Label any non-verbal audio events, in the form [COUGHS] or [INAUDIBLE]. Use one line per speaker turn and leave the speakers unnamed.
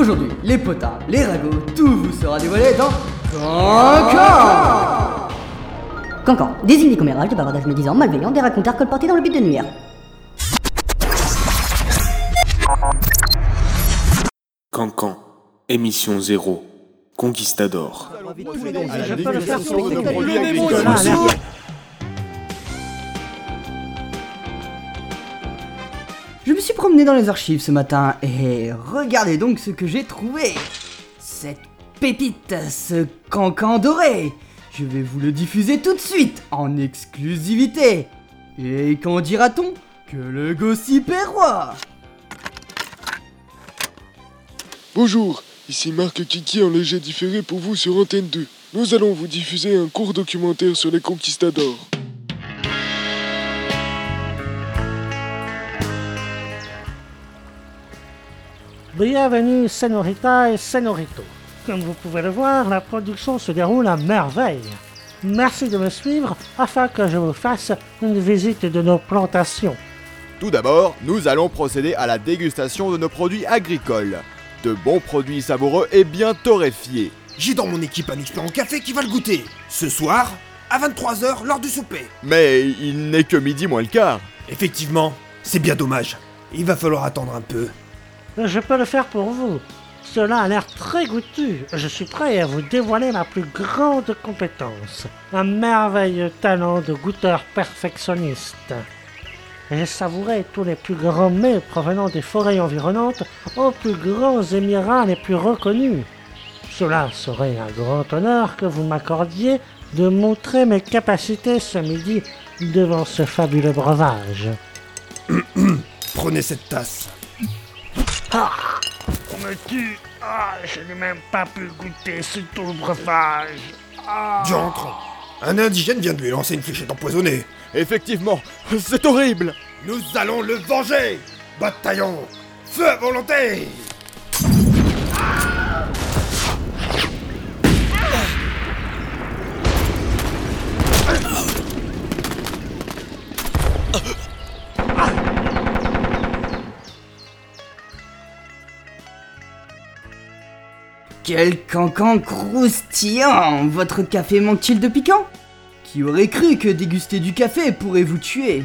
Aujourd'hui, les potins, les ragots, tout vous sera dévoilé dans Cancan.
Cancan, désigne des commérages, des bavardages médisants, malveillants, des racontars colportés dans le but de nuire.
Cancan, émission 0, Conquistador.
Je
me suis promené dans les archives ce matin et regardez donc ce que j'ai trouvé. Cette pépite, ce cancan doré. Je vais vous le diffuser tout de suite, en exclusivité. Et qu'en dira-t-on Que le gossip est roi?
Bonjour, ici Marc Kiki en léger différé pour vous sur Antenne 2. Nous allons vous diffuser un court documentaire sur les conquistadors.
Bienvenue Senorita et Senorito. Comme vous pouvez le voir, la production se déroule à merveille. Merci de me suivre afin que je vous fasse une visite de nos plantations.
Tout d'abord, nous allons procéder à la dégustation de nos produits agricoles. De bons produits savoureux et bien torréfiés.
J'ai dans mon équipe un expert en café qui va le goûter. Ce soir, à 23h, lors du souper.
Mais il n'est que midi moins le quart.
Effectivement, c'est bien dommage. Il va falloir attendre un peu.
Je peux le faire pour vous. Cela a l'air très goûtu. Je suis prêt à vous dévoiler ma plus grande compétence. Un merveilleux talent de goûteur perfectionniste. J'ai savouré tous les plus grands mets provenant des forêts environnantes aux plus grands émirats les plus reconnus. Cela serait un grand honneur que vous m'accordiez de montrer mes capacités ce midi devant ce fabuleux breuvage. [COUGHS]
Prenez cette tasse.
Ah. On me tue Ah, je n'ai même pas pu goûter ce tout breuvage ah.
Diantre Un indigène vient de lui lancer une fléchette empoisonnée.
Effectivement, c'est horrible.
Nous allons le venger. Bataillon Feu à volonté
Quel cancan croustillant. Votre café manque-t-il de piquant? Qui aurait cru que déguster du café pourrait vous tuer?